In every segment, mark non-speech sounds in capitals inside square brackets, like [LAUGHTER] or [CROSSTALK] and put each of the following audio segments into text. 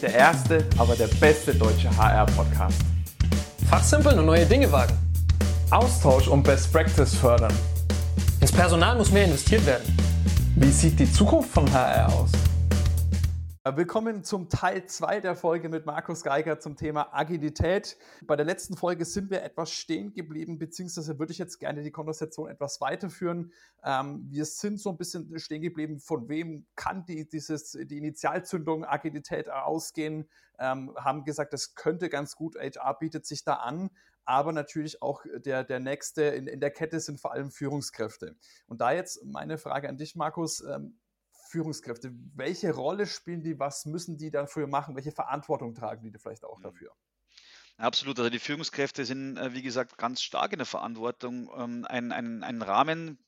Nicht der erste, aber der beste deutsche HR-Podcast. Fachsimpeln und neue Dinge wagen. Austausch und Best Practice fördern. Ins Personal muss mehr investiert werden. Wie sieht die Zukunft von HR aus? Willkommen zum Teil 2 der Folge mit Markus Geiger zum Thema Agilität. Bei der letzten Folge sind wir etwas stehen geblieben, beziehungsweise würde ich jetzt gerne die Konversation etwas weiterführen. Ähm, wir sind so ein bisschen stehen geblieben, von wem kann die, dieses, die Initialzündung Agilität ausgehen, ähm, haben gesagt, das könnte ganz gut, HR bietet sich da an, aber natürlich auch der, der nächste in, in der Kette sind vor allem Führungskräfte. Und da jetzt meine Frage an dich, Markus. Ähm, Führungskräfte? Welche Rolle spielen die? Was müssen die dafür machen? Welche Verantwortung tragen die vielleicht auch mhm. dafür? Absolut. Also die Führungskräfte sind, äh, wie gesagt, ganz stark in der Verantwortung, ähm, einen, einen, einen Rahmen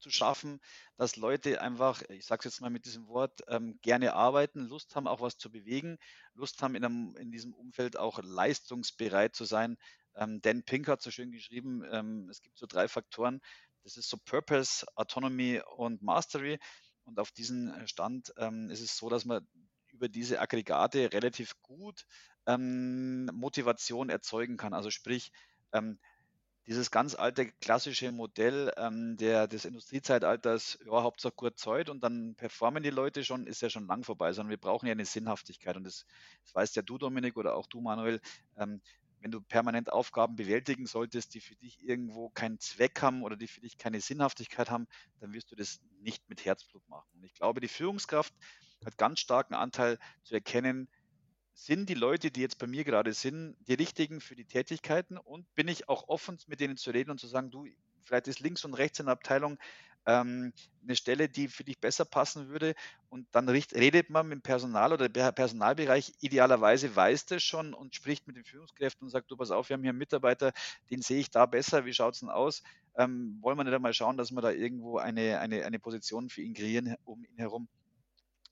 zu schaffen, dass Leute einfach, ich sage es jetzt mal mit diesem Wort, ähm, gerne arbeiten, Lust haben, auch was zu bewegen, Lust haben, in, einem, in diesem Umfeld auch leistungsbereit zu sein. Ähm, Dan Pink hat so schön geschrieben, es gibt so drei Faktoren. Das ist so Purpose, Autonomy und Mastery. Und auf diesen äh, Stand ähm, ist es so, dass man über diese Aggregate relativ gut ähm, Motivation erzeugen kann. Also sprich, ähm, dieses ganz alte klassische Modell ähm, der, des Industriezeitalters, ja, Hauptsache gut Zeug und dann performen die Leute schon, ist ja schon lang vorbei, sondern wir brauchen ja eine Sinnhaftigkeit. Und das, das weißt ja du, Dominik, oder auch du, Manuel, ähm, wenn du permanent Aufgaben bewältigen solltest, die für dich irgendwo keinen Zweck haben oder die für dich keine Sinnhaftigkeit haben, dann wirst du das nicht mit Herzblut machen. Und ich glaube, die Führungskraft hat ganz starken Anteil zu erkennen, sind die Leute, die jetzt bei mir gerade sind, die richtigen für die Tätigkeiten und bin ich auch offen, mit denen zu reden und zu sagen, du, vielleicht ist links und rechts in der Abteilung ähm, eine Stelle, die für dich besser passen würde. Und dann redet man mit dem Personal oder der Personalbereich idealerweise weiß das schon und spricht mit den Führungskräften und sagt, du pass auf, wir haben hier einen Mitarbeiter, den sehe ich da besser, wie schaut es denn aus? Ähm, wollen wir nicht einmal schauen, dass wir da irgendwo eine, eine, eine Position für ihn kreieren um ihn herum,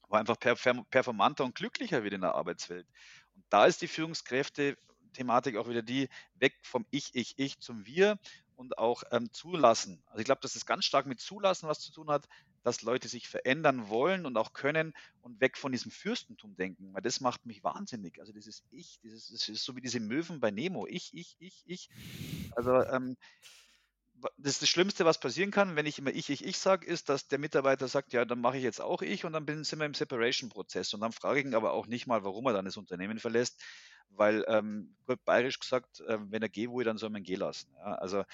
wo einfach performanter und glücklicher wird in der Arbeitswelt. Und da ist die Führungskräfte Thematik auch wieder die, weg vom Ich, Ich, Ich zum Wir und auch ähm, zulassen. Also ich glaube, dass das ganz stark mit Zulassen was zu tun hat, dass Leute sich verändern wollen und auch können und weg von diesem Fürstentum denken, weil das macht mich wahnsinnig. Also dieses Ich, dieses, das ist so wie diese Möwen bei Nemo. Ich, ich, ich, ich. Also ähm, das ist das Schlimmste, was passieren kann, wenn ich immer ich, ich, ich sage, ist, dass der Mitarbeiter sagt, ja, dann mache ich jetzt auch ich und dann sind wir im Separation-Prozess. Und dann frage ich ihn aber auch nicht mal, warum er dann das Unternehmen verlässt, weil, ähm, gut bayerisch gesagt, äh, wenn er gehen will, dann soll man gehen lassen. Ja, also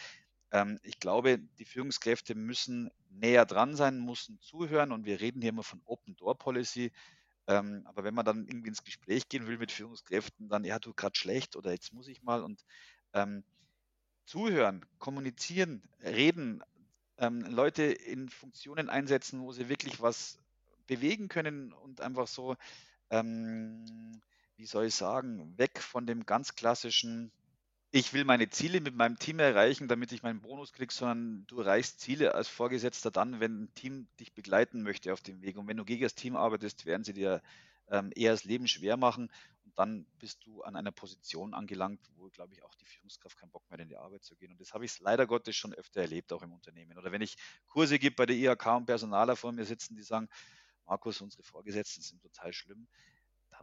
ähm, ich glaube, die Führungskräfte müssen näher dran sein, müssen zuhören und wir reden hier immer von Open Door Policy. Ähm, aber wenn man dann irgendwie ins Gespräch gehen will mit Führungskräften, dann, ja, du gerade schlecht oder jetzt muss ich mal und ähm, zuhören, kommunizieren, reden, ähm, Leute in Funktionen einsetzen, wo sie wirklich was bewegen können und einfach so ähm, wie soll ich sagen, weg von dem ganz klassischen, ich will meine Ziele mit meinem Team erreichen, damit ich meinen Bonus kriege, sondern du erreichst Ziele als Vorgesetzter dann, wenn ein Team dich begleiten möchte auf dem Weg. Und wenn du gegen das Team arbeitest, werden sie dir ähm, eher das Leben schwer machen. Dann bist du an einer Position angelangt, wo, glaube ich, auch die Führungskraft keinen Bock mehr in die Arbeit zu gehen. Und das habe ich leider Gottes schon öfter erlebt, auch im Unternehmen. Oder wenn ich Kurse gebe bei der IHK und Personaler vor mir sitzen, die sagen, Markus, unsere Vorgesetzten sind total schlimm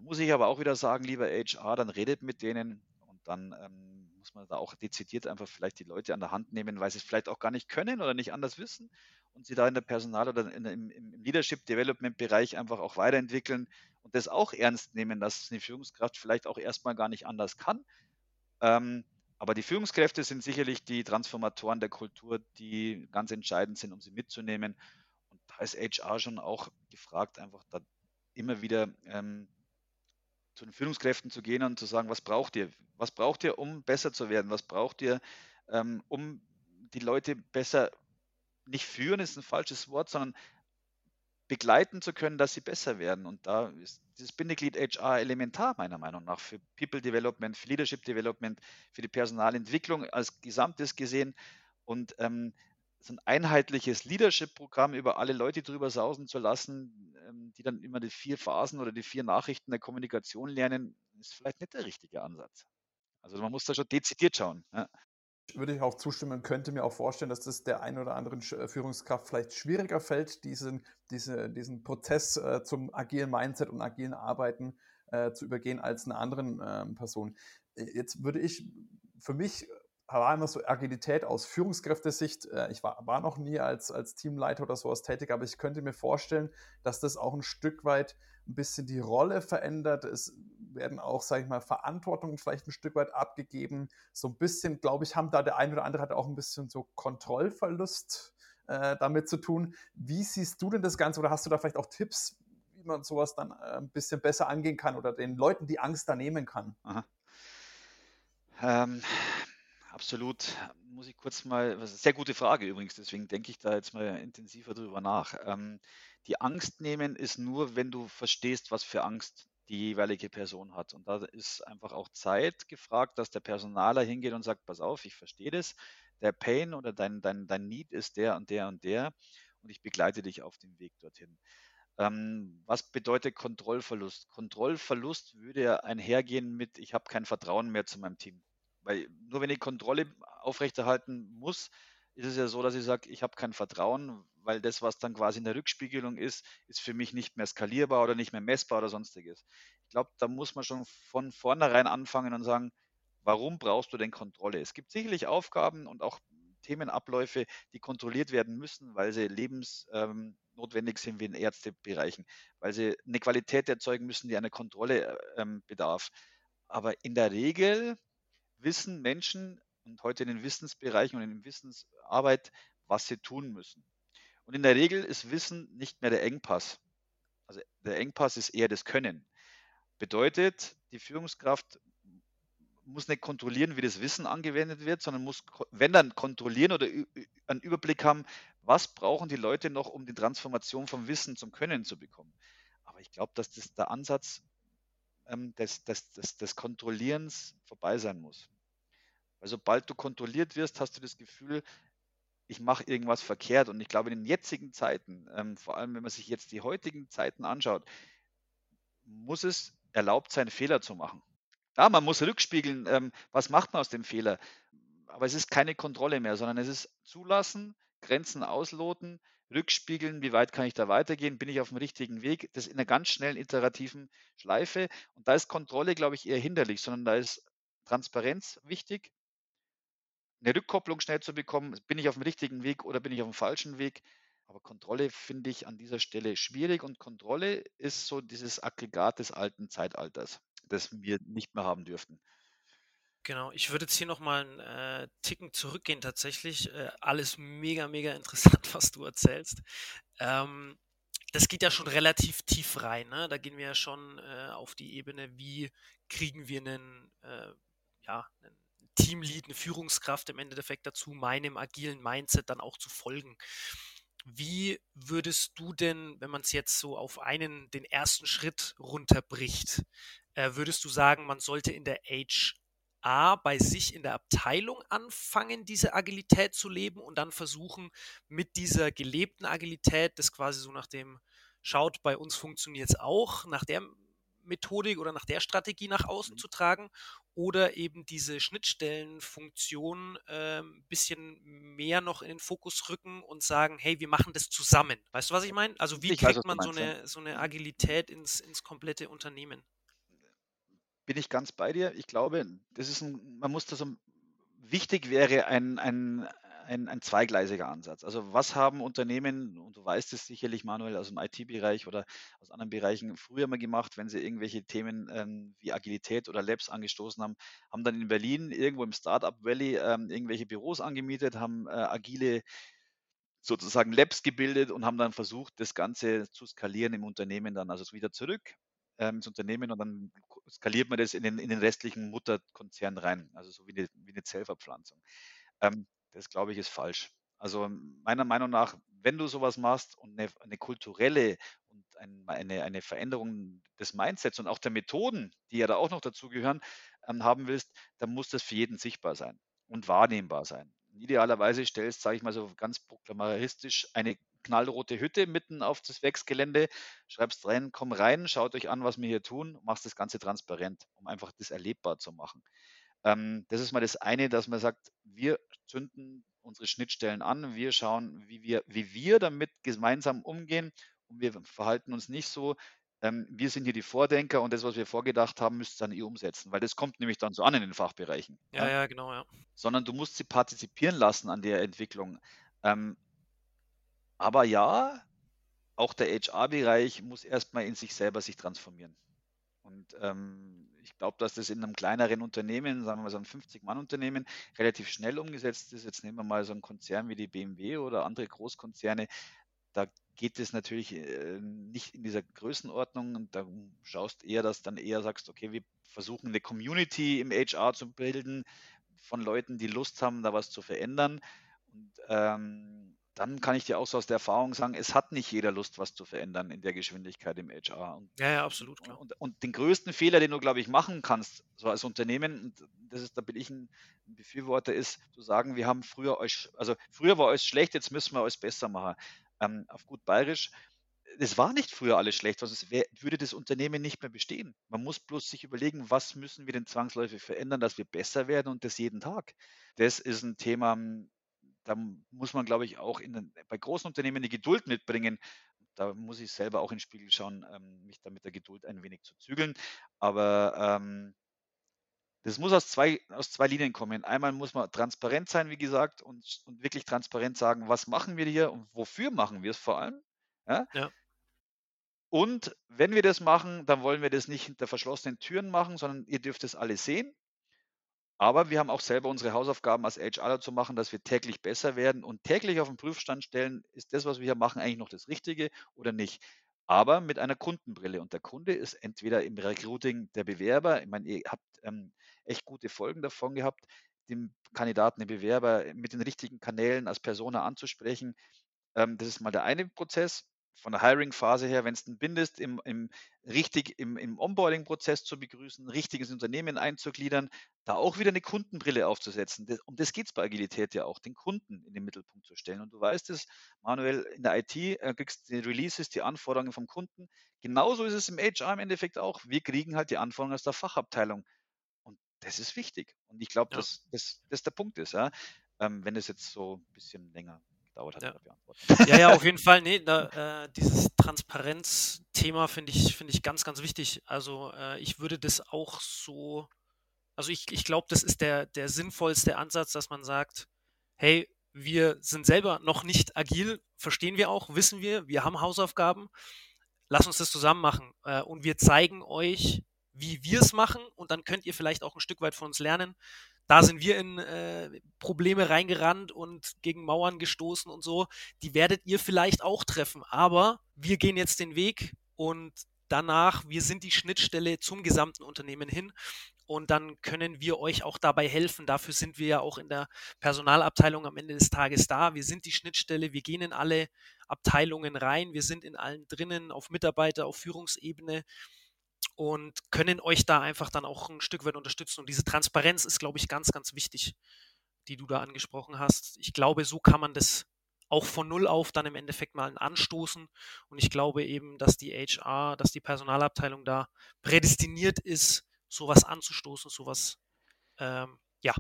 muss ich aber auch wieder sagen, lieber HR, dann redet mit denen und dann ähm, muss man da auch dezidiert einfach vielleicht die Leute an der Hand nehmen, weil sie es vielleicht auch gar nicht können oder nicht anders wissen und sie da in der Personal- oder in, im, im Leadership Development Bereich einfach auch weiterentwickeln und das auch ernst nehmen, dass eine Führungskraft vielleicht auch erstmal gar nicht anders kann. Ähm, aber die Führungskräfte sind sicherlich die Transformatoren der Kultur, die ganz entscheidend sind, um sie mitzunehmen. Und da ist HR schon auch gefragt, einfach da immer wieder ähm, zu den Führungskräften zu gehen und zu sagen, was braucht ihr? Was braucht ihr, um besser zu werden? Was braucht ihr, ähm, um die Leute besser, nicht führen ist ein falsches Wort, sondern begleiten zu können, dass sie besser werden. Und da ist dieses Bindeglied HR elementar, meiner Meinung nach, für People Development, für Leadership Development, für die Personalentwicklung als Gesamtes gesehen. Und ähm, so ein einheitliches Leadership-Programm über alle Leute drüber sausen zu lassen, ähm, die dann immer die vier Phasen oder die vier Nachrichten der Kommunikation lernen, ist vielleicht nicht der richtige Ansatz. Also man muss da schon dezidiert schauen. Ja. Würde ich auch zustimmen, könnte mir auch vorstellen, dass das der einen oder anderen äh, Führungskraft vielleicht schwieriger fällt, diesen, diese, diesen Prozess äh, zum agilen Mindset und agilen Arbeiten äh, zu übergehen als einer anderen ähm, Person. Äh, jetzt würde ich für mich war immer so Agilität aus Führungskräftesicht. Äh, ich war, war noch nie als, als Teamleiter oder sowas tätig, aber ich könnte mir vorstellen, dass das auch ein Stück weit ein bisschen die Rolle verändert. Es werden auch, sage ich mal, Verantwortungen vielleicht ein Stück weit abgegeben. So ein bisschen, glaube ich, haben da der eine oder andere hat auch ein bisschen so Kontrollverlust äh, damit zu tun. Wie siehst du denn das Ganze oder hast du da vielleicht auch Tipps, wie man sowas dann äh, ein bisschen besser angehen kann oder den Leuten die Angst da nehmen kann? Ähm, absolut. Muss ich kurz mal, sehr gute Frage übrigens, deswegen denke ich da jetzt mal intensiver drüber nach. Ähm, die Angst nehmen ist nur, wenn du verstehst, was für Angst die jeweilige Person hat. Und da ist einfach auch Zeit gefragt, dass der Personaler hingeht und sagt, pass auf, ich verstehe das. Der Pain oder dein, dein, dein Need ist der und der und der und ich begleite dich auf dem Weg dorthin. Ähm, was bedeutet Kontrollverlust? Kontrollverlust würde ja einhergehen mit, ich habe kein Vertrauen mehr zu meinem Team. Weil nur wenn ich Kontrolle aufrechterhalten muss, ist es ja so, dass ich sage, ich habe kein Vertrauen, weil das, was dann quasi in der Rückspiegelung ist, ist für mich nicht mehr skalierbar oder nicht mehr messbar oder sonstiges. Ich glaube, da muss man schon von vornherein anfangen und sagen, warum brauchst du denn Kontrolle? Es gibt sicherlich Aufgaben und auch Themenabläufe, die kontrolliert werden müssen, weil sie lebensnotwendig ähm, sind wie in Ärztebereichen, weil sie eine Qualität erzeugen müssen, die einer Kontrolle ähm, bedarf. Aber in der Regel wissen Menschen und heute in den Wissensbereichen und in der Wissensarbeit, was sie tun müssen. Und in der Regel ist Wissen nicht mehr der Engpass. Also der Engpass ist eher das Können. Bedeutet, die Führungskraft muss nicht kontrollieren, wie das Wissen angewendet wird, sondern muss, wenn dann kontrollieren oder einen Überblick haben, was brauchen die Leute noch, um die Transformation vom Wissen zum Können zu bekommen. Aber ich glaube, dass das der Ansatz ähm, des, des, des, des Kontrollierens vorbei sein muss. Weil sobald du kontrolliert wirst, hast du das Gefühl, ich mache irgendwas verkehrt. Und ich glaube, in den jetzigen Zeiten, ähm, vor allem wenn man sich jetzt die heutigen Zeiten anschaut, muss es erlaubt sein, Fehler zu machen. Ja, man muss rückspiegeln, ähm, was macht man aus dem Fehler. Aber es ist keine Kontrolle mehr, sondern es ist zulassen, Grenzen ausloten, rückspiegeln, wie weit kann ich da weitergehen, bin ich auf dem richtigen Weg, das in einer ganz schnellen iterativen Schleife. Und da ist Kontrolle, glaube ich, eher hinderlich, sondern da ist Transparenz wichtig, eine Rückkopplung schnell zu bekommen, bin ich auf dem richtigen Weg oder bin ich auf dem falschen Weg. Aber Kontrolle finde ich an dieser Stelle schwierig und Kontrolle ist so dieses Aggregat des alten Zeitalters, das wir nicht mehr haben dürften. Genau, ich würde jetzt hier nochmal einen äh, Ticken zurückgehen tatsächlich. Äh, alles mega, mega [LAUGHS] interessant, was du erzählst. Ähm, das geht ja schon relativ tief rein. Ne? Da gehen wir ja schon äh, auf die Ebene, wie kriegen wir einen, äh, ja, einen Teamlead, eine Führungskraft im Endeffekt dazu, meinem agilen Mindset dann auch zu folgen. Wie würdest du denn, wenn man es jetzt so auf einen, den ersten Schritt runterbricht, äh, würdest du sagen, man sollte in der HR bei sich in der Abteilung anfangen, diese Agilität zu leben und dann versuchen, mit dieser gelebten Agilität, das quasi so nach dem schaut, bei uns funktioniert es auch, nach der Methodik oder nach der Strategie nach außen mhm. zu tragen oder eben diese Schnittstellenfunktion ein ähm, bisschen mehr noch in den Fokus rücken und sagen, hey, wir machen das zusammen. Weißt du, was ich meine? Also wie ich kriegt weiß, man meinst, so, eine, so eine Agilität ins, ins komplette Unternehmen? Bin ich ganz bei dir. Ich glaube, das ist ein, man muss das so, wichtig wäre ein, ein, ein, ein zweigleisiger Ansatz. Also was haben Unternehmen, und du weißt es sicherlich, Manuel, aus dem IT-Bereich oder aus anderen Bereichen früher mal gemacht, wenn sie irgendwelche Themen ähm, wie Agilität oder Labs angestoßen haben, haben dann in Berlin irgendwo im Startup Valley ähm, irgendwelche Büros angemietet, haben äh, agile sozusagen Labs gebildet und haben dann versucht, das Ganze zu skalieren im Unternehmen dann, also wieder zurück ähm, ins Unternehmen und dann skaliert man das in den, in den restlichen Mutterkonzern rein, also so wie eine, wie eine Zellverpflanzung. Ähm, das glaube ich ist falsch. Also meiner Meinung nach, wenn du sowas machst und eine, eine kulturelle und ein, eine, eine Veränderung des Mindsets und auch der Methoden, die ja da auch noch dazugehören, ähm, haben willst, dann muss das für jeden sichtbar sein und wahrnehmbar sein. Idealerweise stellst, sage ich mal so ganz proklamaristisch, eine knallrote Hütte mitten auf das Werksgelände, schreibst rein, komm rein, schaut euch an, was wir hier tun, machst das Ganze transparent, um einfach das erlebbar zu machen. Ähm, das ist mal das eine, dass man sagt, wir zünden unsere Schnittstellen an, wir schauen, wie wir, wie wir damit gemeinsam umgehen und wir verhalten uns nicht so, ähm, wir sind hier die Vordenker und das, was wir vorgedacht haben, müsst ihr dann eh umsetzen, weil das kommt nämlich dann so an in den Fachbereichen. Ja, ja, ja genau, ja. Sondern du musst sie partizipieren lassen an der Entwicklung. Ähm, aber ja, auch der HR-Bereich muss erstmal in sich selber sich transformieren. Und ähm, ich glaube, dass das in einem kleineren Unternehmen, sagen wir mal so ein 50-Mann-Unternehmen, relativ schnell umgesetzt ist. Jetzt nehmen wir mal so einen Konzern wie die BMW oder andere Großkonzerne. Da geht es natürlich äh, nicht in dieser Größenordnung und da schaust eher, dass dann eher sagst, okay, wir versuchen eine Community im HR zu bilden von Leuten, die Lust haben, da was zu verändern. Und ähm, dann kann ich dir auch so aus der Erfahrung sagen, es hat nicht jeder Lust, was zu verändern in der Geschwindigkeit im HR. Und, ja, ja, absolut, klar. Und, und, den größten Fehler, den du, glaube ich, machen kannst, so als Unternehmen, und das ist, da bin ich ein Befürworter, ist zu sagen, wir haben früher euch, also früher war euch schlecht, jetzt müssen wir euch besser machen. Ähm, auf gut bayerisch, es war nicht früher alles schlecht, sonst wär, würde das Unternehmen nicht mehr bestehen. Man muss bloß sich überlegen, was müssen wir denn zwangsläufig verändern, dass wir besser werden und das jeden Tag. Das ist ein Thema, da muss man, glaube ich, auch in, bei großen Unternehmen die Geduld mitbringen. Da muss ich selber auch in den Spiegel schauen, ähm, mich da mit der Geduld ein wenig zu zügeln. Aber ähm, das muss aus zwei, aus zwei Linien kommen. Einmal muss man transparent sein, wie gesagt, und, und wirklich transparent sagen, was machen wir hier und wofür machen wir es vor allem. Ja? ja. Und wenn wir das machen, dann wollen wir das nicht hinter verschlossenen Türen machen, sondern ihr dürft es alle sehen. Aber wir haben auch selber unsere Hausaufgaben als HRler zu machen, dass wir täglich besser werden und täglich auf den Prüfstand stellen, ist das, was wir hier machen, eigentlich noch das Richtige oder nicht. Aber mit einer Kundenbrille. Und der Kunde ist entweder im Recruiting der Bewerber, ich meine, ihr habt ähm, echt gute Folgen davon gehabt, dem Kandidaten, den Bewerber mit den richtigen Kanälen als Persona anzusprechen. Ähm, das ist mal der eine Prozess von der Hiring-Phase her, wenn es ein bindest, im, im, richtig im, im Onboarding-Prozess zu begrüßen, ein richtiges Unternehmen einzugliedern, da auch wieder eine Kundenbrille aufzusetzen. Das, um das geht es bei Agilität ja auch, den Kunden in den Mittelpunkt zu stellen. Und du weißt es, Manuel, in der IT äh, kriegst du die Releases, die Anforderungen vom Kunden. Genauso ist es im HR im Endeffekt auch. Wir kriegen halt die Anforderungen aus der Fachabteilung. Und das ist wichtig. Und ich glaube, ja. dass das der Punkt ist, ja? ähm, wenn es jetzt so ein bisschen länger gedauert hat. Ja. ja, ja, auf jeden [LAUGHS] Fall. Nee, da, äh, dieses Transparenz-Thema finde ich, find ich ganz, ganz wichtig. Also äh, ich würde das auch so, also ich, ich glaube, das ist der, der sinnvollste Ansatz, dass man sagt, hey, wir sind selber noch nicht agil, verstehen wir auch, wissen wir, wir haben Hausaufgaben, lass uns das zusammen machen äh, und wir zeigen euch, wie wir es machen und dann könnt ihr vielleicht auch ein Stück weit von uns lernen da sind wir in äh, Probleme reingerannt und gegen Mauern gestoßen und so. Die werdet ihr vielleicht auch treffen. Aber wir gehen jetzt den Weg und danach, wir sind die Schnittstelle zum gesamten Unternehmen hin. Und dann können wir euch auch dabei helfen. Dafür sind wir ja auch in der Personalabteilung am Ende des Tages da. Wir sind die Schnittstelle. Wir gehen in alle Abteilungen rein. Wir sind in allen drinnen, auf Mitarbeiter, auf Führungsebene und können euch da einfach dann auch ein Stück weit unterstützen. Und diese Transparenz ist, glaube ich, ganz, ganz wichtig, die du da angesprochen hast. Ich glaube, so kann man das auch von Null auf dann im Endeffekt mal anstoßen. Und ich glaube eben, dass die HR, dass die Personalabteilung da prädestiniert ist, sowas anzustoßen, sowas ähm, ja,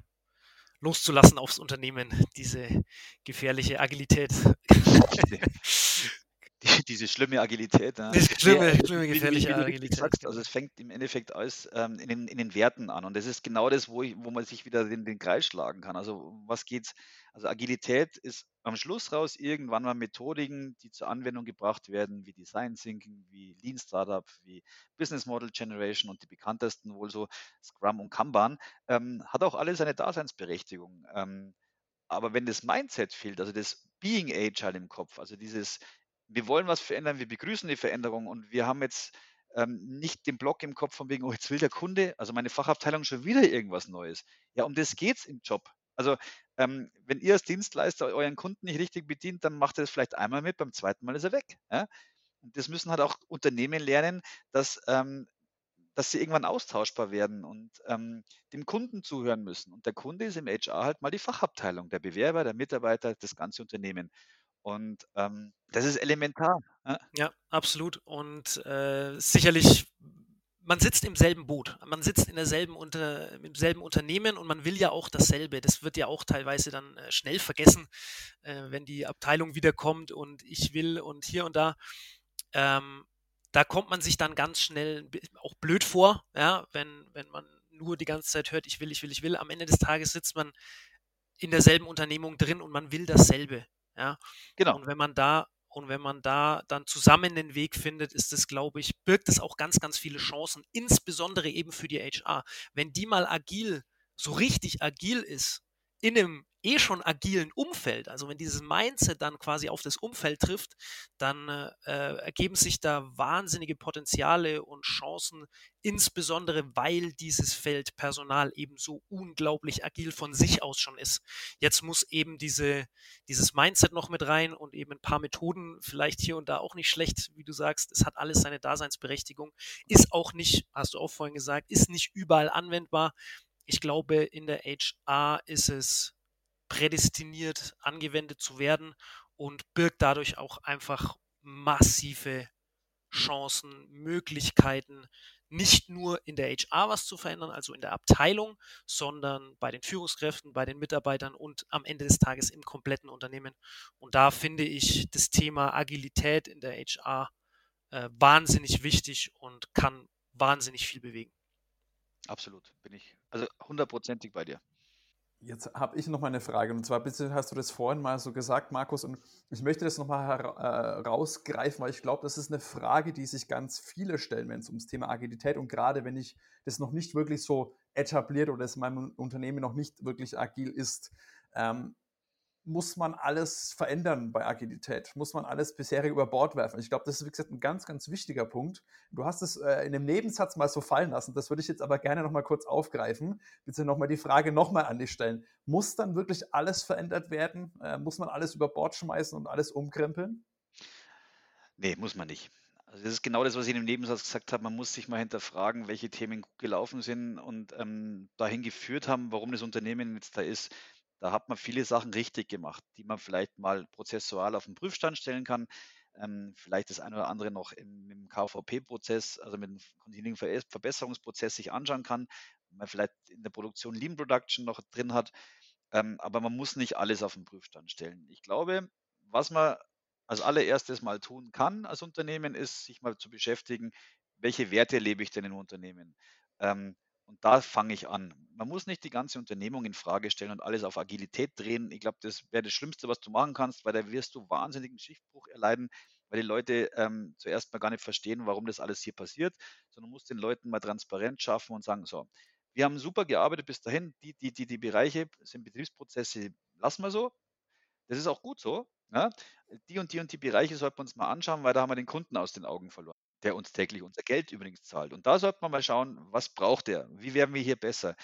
loszulassen aufs Unternehmen, diese gefährliche Agilität. [LAUGHS] [LAUGHS] die, diese schlimme Agilität. Ja. Diese schlimme, ja, schlimme gefährliche wie, wie, wie Agilität. Sagst, also es fängt im Endeffekt alles ähm, in, den, in den Werten an. Und das ist genau das, wo, ich, wo man sich wieder den, den Kreis schlagen kann. Also was geht's? Also Agilität ist am Schluss raus irgendwann mal Methodiken, die zur Anwendung gebracht werden, wie Design Thinking, wie Lean Startup, wie Business Model Generation und die bekanntesten wohl so Scrum und Kanban, ähm, hat auch alles eine Daseinsberechtigung. Ähm, aber wenn das Mindset fehlt, also das Being Agile im Kopf, also dieses wir wollen was verändern, wir begrüßen die Veränderung und wir haben jetzt ähm, nicht den Block im Kopf von wegen, oh, jetzt will der Kunde, also meine Fachabteilung schon wieder irgendwas Neues. Ja, um das geht es im Job. Also ähm, wenn ihr als Dienstleister euren Kunden nicht richtig bedient, dann macht er das vielleicht einmal mit, beim zweiten Mal ist er weg. Ja? Und das müssen halt auch Unternehmen lernen, dass, ähm, dass sie irgendwann austauschbar werden und ähm, dem Kunden zuhören müssen. Und der Kunde ist im HR halt mal die Fachabteilung, der Bewerber, der Mitarbeiter, das ganze Unternehmen. Und ähm, das ist elementar. Ja, ja absolut. Und äh, sicherlich, man sitzt im selben Boot. Man sitzt in derselben unter, im selben Unternehmen und man will ja auch dasselbe. Das wird ja auch teilweise dann äh, schnell vergessen, äh, wenn die Abteilung wiederkommt und ich will und hier und da. Ähm, da kommt man sich dann ganz schnell auch blöd vor, ja, wenn, wenn man nur die ganze Zeit hört, ich will, ich will, ich will. Am Ende des Tages sitzt man in derselben Unternehmung drin und man will dasselbe. Ja. Genau. Und wenn man da und wenn man da dann zusammen den Weg findet, ist es, glaube ich, birgt es auch ganz, ganz viele Chancen, insbesondere eben für die HR. Wenn die mal agil, so richtig agil ist, in einem eh schon agilen Umfeld, also wenn dieses Mindset dann quasi auf das Umfeld trifft, dann äh, ergeben sich da wahnsinnige Potenziale und Chancen, insbesondere weil dieses Feld Personal eben so unglaublich agil von sich aus schon ist. Jetzt muss eben diese, dieses Mindset noch mit rein und eben ein paar Methoden, vielleicht hier und da auch nicht schlecht, wie du sagst, es hat alles seine Daseinsberechtigung, ist auch nicht, hast du auch vorhin gesagt, ist nicht überall anwendbar. Ich glaube, in der HR ist es prädestiniert angewendet zu werden und birgt dadurch auch einfach massive Chancen, Möglichkeiten, nicht nur in der HR was zu verändern, also in der Abteilung, sondern bei den Führungskräften, bei den Mitarbeitern und am Ende des Tages im kompletten Unternehmen. Und da finde ich das Thema Agilität in der HR äh, wahnsinnig wichtig und kann wahnsinnig viel bewegen. Absolut, bin ich also hundertprozentig bei dir. Jetzt habe ich noch mal eine Frage und zwar hast du das vorhin mal so gesagt, Markus, und ich möchte das noch mal herausgreifen, äh, weil ich glaube, das ist eine Frage, die sich ganz viele stellen, wenn es ums Thema Agilität und gerade wenn ich das noch nicht wirklich so etabliert oder es in meinem Unternehmen noch nicht wirklich agil ist. Ähm, muss man alles verändern bei Agilität? Muss man alles bisherige über Bord werfen? Ich glaube, das ist, wie gesagt, ein ganz, ganz wichtiger Punkt. Du hast es äh, in dem Nebensatz mal so fallen lassen. Das würde ich jetzt aber gerne nochmal kurz aufgreifen. Bitte nochmal die Frage nochmal an dich stellen. Muss dann wirklich alles verändert werden? Äh, muss man alles über Bord schmeißen und alles umkrempeln? Nee, muss man nicht. Also das ist genau das, was ich in dem Nebensatz gesagt habe. Man muss sich mal hinterfragen, welche Themen gut gelaufen sind und ähm, dahin geführt haben, warum das Unternehmen jetzt da ist. Da hat man viele Sachen richtig gemacht, die man vielleicht mal prozessual auf den Prüfstand stellen kann. Ähm, vielleicht das eine oder andere noch im, im KVP-Prozess, also mit dem Continuing Verbesserungsprozess sich anschauen kann, man vielleicht in der Produktion Lean Production noch drin hat. Ähm, aber man muss nicht alles auf den Prüfstand stellen. Ich glaube, was man als allererstes mal tun kann als Unternehmen, ist, sich mal zu beschäftigen, welche Werte lebe ich denn im Unternehmen? Ähm, und da fange ich an. Man muss nicht die ganze Unternehmung in Frage stellen und alles auf Agilität drehen. Ich glaube, das wäre das Schlimmste, was du machen kannst, weil da wirst du wahnsinnigen Schiffbruch erleiden, weil die Leute ähm, zuerst mal gar nicht verstehen, warum das alles hier passiert, sondern musst den Leuten mal transparent schaffen und sagen, so, wir haben super gearbeitet bis dahin, die, die, die, die Bereiche sind Betriebsprozesse, lassen wir so. Das ist auch gut so. Ja? Die und die und die Bereiche sollten wir uns mal anschauen, weil da haben wir den Kunden aus den Augen verloren der uns täglich unser Geld übrigens zahlt. Und da sollte man mal schauen, was braucht er? Wie werden wir hier besser?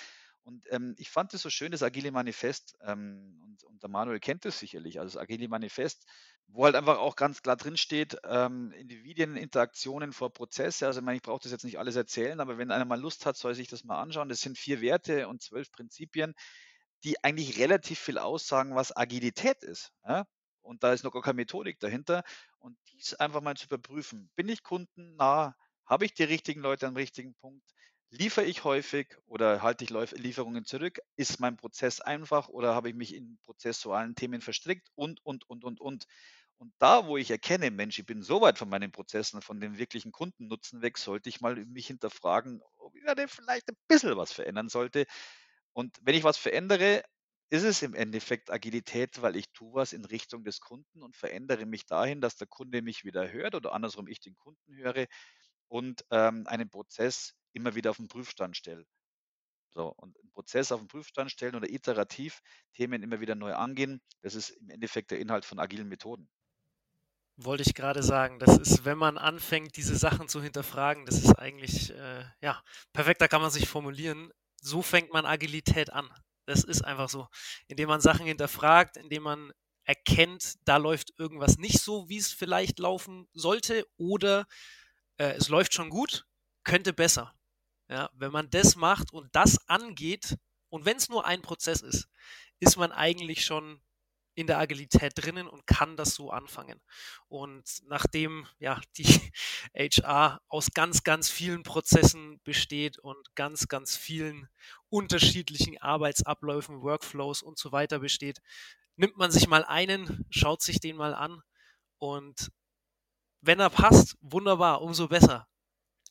Und ähm, ich fand es so schön, das Agile Manifest, ähm, und, und, der Manuel kennt es sicherlich, also das Agile Manifest, wo halt einfach auch ganz klar drin steht, ähm, Individuen, Interaktionen vor Prozesse. Also ich, meine, ich brauche das jetzt nicht alles erzählen, aber wenn einer mal Lust hat, soll sich das mal anschauen. Das sind vier Werte und zwölf Prinzipien, die eigentlich relativ viel aussagen, was Agilität ist. Ja? Und da ist noch gar keine Methodik dahinter. Und dies einfach mal zu überprüfen. Bin ich kundennah? Habe ich die richtigen Leute am richtigen Punkt? Liefere ich häufig oder halte ich Lieferungen zurück? Ist mein Prozess einfach oder habe ich mich in prozessualen Themen verstrickt? Und, und, und, und, und. Und da, wo ich erkenne, Mensch, ich bin so weit von meinen Prozessen, von dem wirklichen Kundennutzen weg, sollte ich mal mich hinterfragen, ob ich da vielleicht ein bisschen was verändern sollte. Und wenn ich was verändere, ist es im Endeffekt Agilität, weil ich tue was in Richtung des Kunden und verändere mich dahin, dass der Kunde mich wieder hört oder andersrum ich den Kunden höre und ähm, einen Prozess immer wieder auf den Prüfstand stelle. So, und einen Prozess auf den Prüfstand stellen oder iterativ Themen immer wieder neu angehen, das ist im Endeffekt der Inhalt von agilen Methoden. Wollte ich gerade sagen, das ist, wenn man anfängt, diese Sachen zu hinterfragen, das ist eigentlich, äh, ja, perfekter kann man sich formulieren. So fängt man Agilität an. Das ist einfach so. Indem man Sachen hinterfragt, indem man erkennt, da läuft irgendwas nicht so, wie es vielleicht laufen sollte, oder äh, es läuft schon gut, könnte besser. Ja, wenn man das macht und das angeht, und wenn es nur ein Prozess ist, ist man eigentlich schon in der Agilität drinnen und kann das so anfangen. Und nachdem ja die [LAUGHS] HR aus ganz, ganz vielen Prozessen besteht und ganz, ganz vielen unterschiedlichen Arbeitsabläufen, Workflows und so weiter besteht, nimmt man sich mal einen, schaut sich den mal an und wenn er passt, wunderbar, umso besser.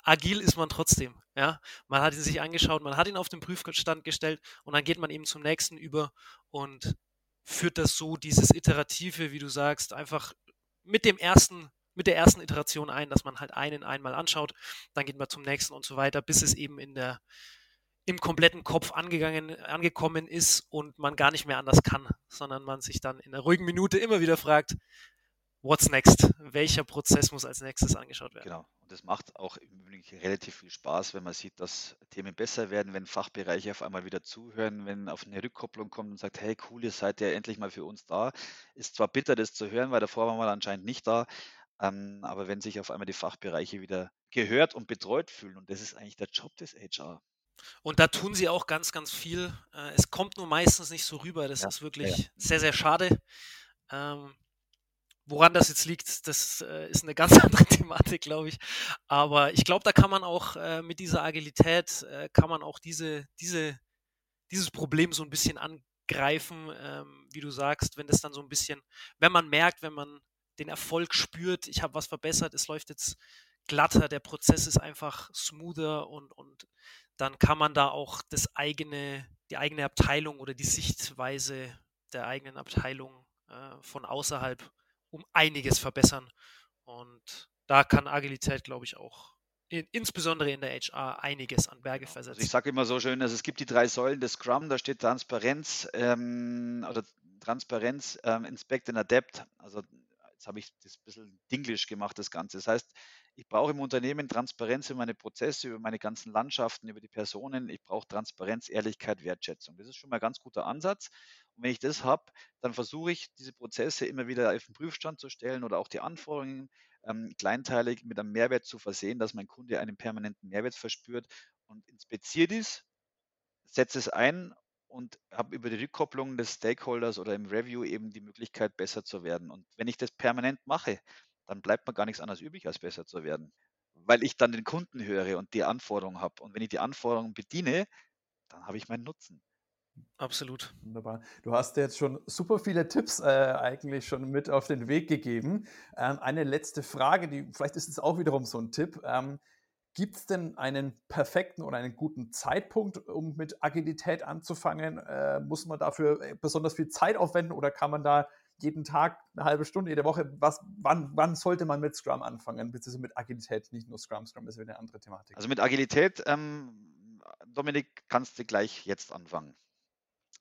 Agil ist man trotzdem. Ja, man hat ihn sich angeschaut, man hat ihn auf den Prüfstand gestellt und dann geht man eben zum nächsten über und führt das so, dieses Iterative, wie du sagst, einfach mit dem ersten, mit der ersten Iteration ein, dass man halt einen einmal anschaut, dann geht man zum nächsten und so weiter, bis es eben in der, im kompletten Kopf angegangen, angekommen ist und man gar nicht mehr anders kann, sondern man sich dann in der ruhigen Minute immer wieder fragt, what's next? Welcher Prozess muss als nächstes angeschaut werden? Genau. Und das macht auch relativ viel Spaß, wenn man sieht, dass Themen besser werden, wenn Fachbereiche auf einmal wieder zuhören, wenn auf eine Rückkopplung kommt und sagt, hey, cool, ihr seid ja endlich mal für uns da. Ist zwar bitter, das zu hören, weil davor waren wir anscheinend nicht da, ähm, aber wenn sich auf einmal die Fachbereiche wieder gehört und betreut fühlen, und das ist eigentlich der Job des HR. Und da tun sie auch ganz, ganz viel. Äh, es kommt nur meistens nicht so rüber. Das ja, ist wirklich ja. sehr, sehr schade. Ähm, Woran das jetzt liegt, das äh, ist eine [LAUGHS] ganz andere Thematik, glaube ich. Aber ich glaube, da kann man auch äh, mit dieser Agilität, äh, kann man auch diese, diese, dieses Problem so ein bisschen angreifen, ähm, wie du sagst, wenn das dann so ein bisschen, wenn man merkt, wenn man den Erfolg spürt, ich habe was verbessert, es läuft jetzt glatter, der Prozess ist einfach smoother und, und dann kann man da auch das eigene, die eigene Abteilung oder die Sichtweise der eigenen Abteilung äh, von außerhalb um einiges verbessern. Und da kann Agilität, glaube ich, auch in, insbesondere in der HR einiges an Berge versetzen. Also ich sage immer so schön, also es gibt die drei Säulen des Scrum, da steht Transparenz ähm, oder Transparenz, ähm, Inspect and Adapt. Also jetzt habe ich das ein bisschen dinglisch gemacht, das Ganze. Das heißt, ich brauche im Unternehmen Transparenz über meine Prozesse, über meine ganzen Landschaften, über die Personen. Ich brauche Transparenz, Ehrlichkeit, Wertschätzung. Das ist schon mal ein ganz guter Ansatz. Und wenn ich das habe, dann versuche ich, diese Prozesse immer wieder auf den Prüfstand zu stellen oder auch die Anforderungen ähm, kleinteilig mit einem Mehrwert zu versehen, dass mein Kunde einen permanenten Mehrwert verspürt und inspiziert ist, setze es ein und habe über die Rückkopplung des Stakeholders oder im Review eben die Möglichkeit, besser zu werden. Und wenn ich das permanent mache, dann bleibt mir gar nichts anderes übrig, als besser zu werden. Weil ich dann den Kunden höre und die Anforderungen habe. Und wenn ich die Anforderungen bediene, dann habe ich meinen Nutzen. Absolut. Wunderbar. Du hast jetzt schon super viele Tipps äh, eigentlich schon mit auf den Weg gegeben. Ähm, eine letzte Frage, die vielleicht ist es auch wiederum so ein Tipp. Ähm, Gibt es denn einen perfekten oder einen guten Zeitpunkt, um mit Agilität anzufangen? Äh, muss man dafür äh, besonders viel Zeit aufwenden oder kann man da jeden Tag eine halbe Stunde, jede Woche, was, wann, wann sollte man mit Scrum anfangen, beziehungsweise mit Agilität, nicht nur Scrum, Scrum ist wieder eine andere Thematik. Also mit Agilität, ähm, Dominik, kannst du gleich jetzt anfangen.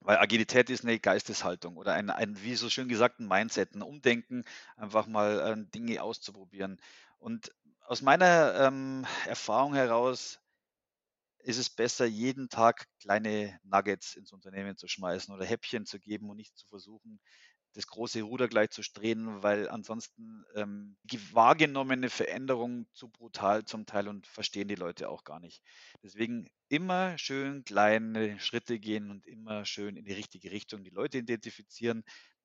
Weil Agilität ist eine Geisteshaltung oder ein, ein wie so schön gesagt, ein Mindset, ein Umdenken, einfach mal äh, Dinge auszuprobieren. Und aus meiner ähm, Erfahrung heraus ist es besser, jeden Tag kleine Nuggets ins Unternehmen zu schmeißen oder Häppchen zu geben und nicht zu versuchen, das große Ruder gleich zu drehen, weil ansonsten ähm, die wahrgenommene Veränderung zu brutal zum Teil und verstehen die Leute auch gar nicht. Deswegen immer schön kleine Schritte gehen und immer schön in die richtige Richtung die Leute identifizieren,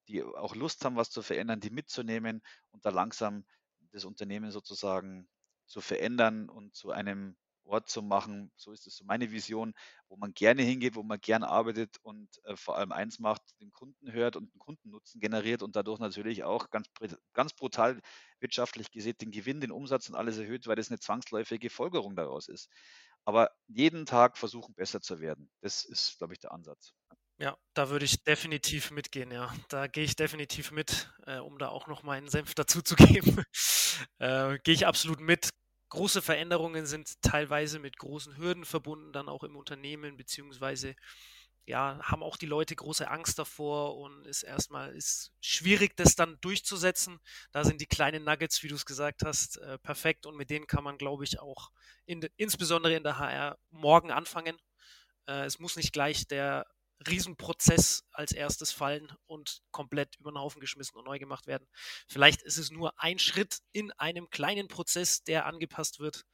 die auch Lust haben, was zu verändern, die mitzunehmen und da langsam das Unternehmen sozusagen zu verändern und zu einem Ort zu machen. So ist es so meine Vision, wo man gerne hingeht, wo man gern arbeitet und äh, vor allem eins macht, den Kunden hört und einen Kundennutzen generiert und dadurch natürlich auch ganz, ganz brutal wirtschaftlich gesehen den Gewinn, den Umsatz und alles erhöht, weil das eine zwangsläufige Folgerung daraus ist. Aber jeden Tag versuchen, besser zu werden. Das ist, glaube ich, der Ansatz. Ja, da würde ich definitiv mitgehen, ja. Da gehe ich definitiv mit, äh, um da auch noch meinen Senf dazu zu geben. [LAUGHS] äh, gehe ich absolut mit große Veränderungen sind teilweise mit großen Hürden verbunden, dann auch im Unternehmen, beziehungsweise ja, haben auch die Leute große Angst davor und ist erstmal ist schwierig, das dann durchzusetzen. Da sind die kleinen Nuggets, wie du es gesagt hast, äh, perfekt und mit denen kann man, glaube ich, auch in, insbesondere in der HR morgen anfangen. Äh, es muss nicht gleich der Riesenprozess als erstes fallen und komplett über den Haufen geschmissen und neu gemacht werden. Vielleicht ist es nur ein Schritt in einem kleinen Prozess, der angepasst wird.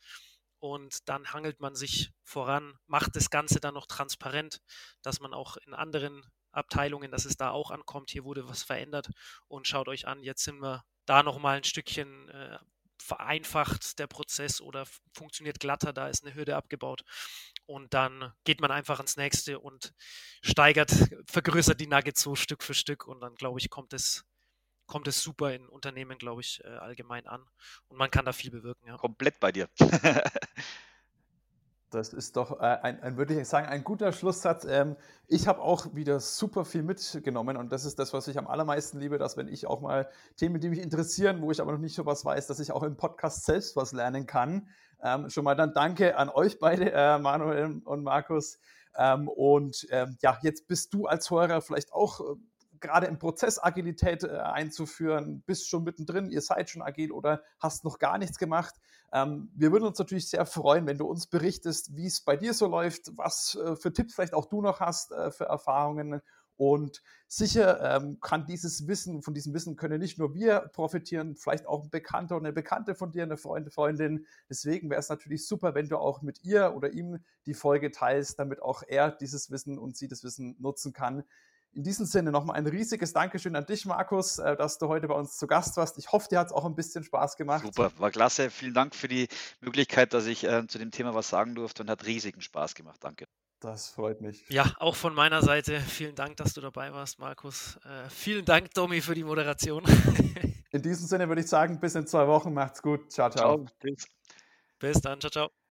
Und dann hangelt man sich voran, macht das Ganze dann noch transparent, dass man auch in anderen Abteilungen, dass es da auch ankommt, hier wurde was verändert und schaut euch an, jetzt sind wir da nochmal ein Stückchen äh, vereinfacht der Prozess oder funktioniert glatter, da ist eine Hürde abgebaut. Und dann geht man einfach ins nächste und steigert, vergrößert die Nuggets so Stück für Stück und dann, glaube ich, kommt es, kommt es super in Unternehmen, glaube ich, äh, allgemein an. Und man kann da viel bewirken. Ja. Komplett bei dir. [LAUGHS] Das ist doch äh, ein, ein, würde ich sagen, ein guter Schlusssatz. Ähm, ich habe auch wieder super viel mitgenommen und das ist das, was ich am allermeisten liebe, dass wenn ich auch mal Themen, die mich interessieren, wo ich aber noch nicht so was weiß, dass ich auch im Podcast selbst was lernen kann. Ähm, schon mal dann danke an euch beide, äh, Manuel und Markus. Ähm, und ja, jetzt bist du als Hörer vielleicht auch äh, gerade im Prozess Agilität äh, einzuführen, bist schon mittendrin, ihr seid schon agil oder hast noch gar nichts gemacht. Ähm, wir würden uns natürlich sehr freuen, wenn du uns berichtest, wie es bei dir so läuft, was äh, für Tipps vielleicht auch du noch hast äh, für Erfahrungen. Und sicher ähm, kann dieses Wissen, von diesem Wissen können nicht nur wir profitieren, vielleicht auch ein Bekannter oder eine Bekannte von dir, eine Freund, Freundin. Deswegen wäre es natürlich super, wenn du auch mit ihr oder ihm die Folge teilst, damit auch er dieses Wissen und sie das Wissen nutzen kann. In diesem Sinne nochmal ein riesiges Dankeschön an dich, Markus, äh, dass du heute bei uns zu Gast warst. Ich hoffe, dir hat es auch ein bisschen Spaß gemacht. Super, war klasse. Vielen Dank für die Möglichkeit, dass ich äh, zu dem Thema was sagen durfte und hat riesigen Spaß gemacht. Danke. Das freut mich. Ja, auch von meiner Seite vielen Dank, dass du dabei warst, Markus. Äh, vielen Dank, Domi, für die Moderation. in diesem Sinne würde ich sagen, bis in zwei Wochen. Macht's gut. Ciao, ciao. ciao bis. bis dann. Ciao, ciao.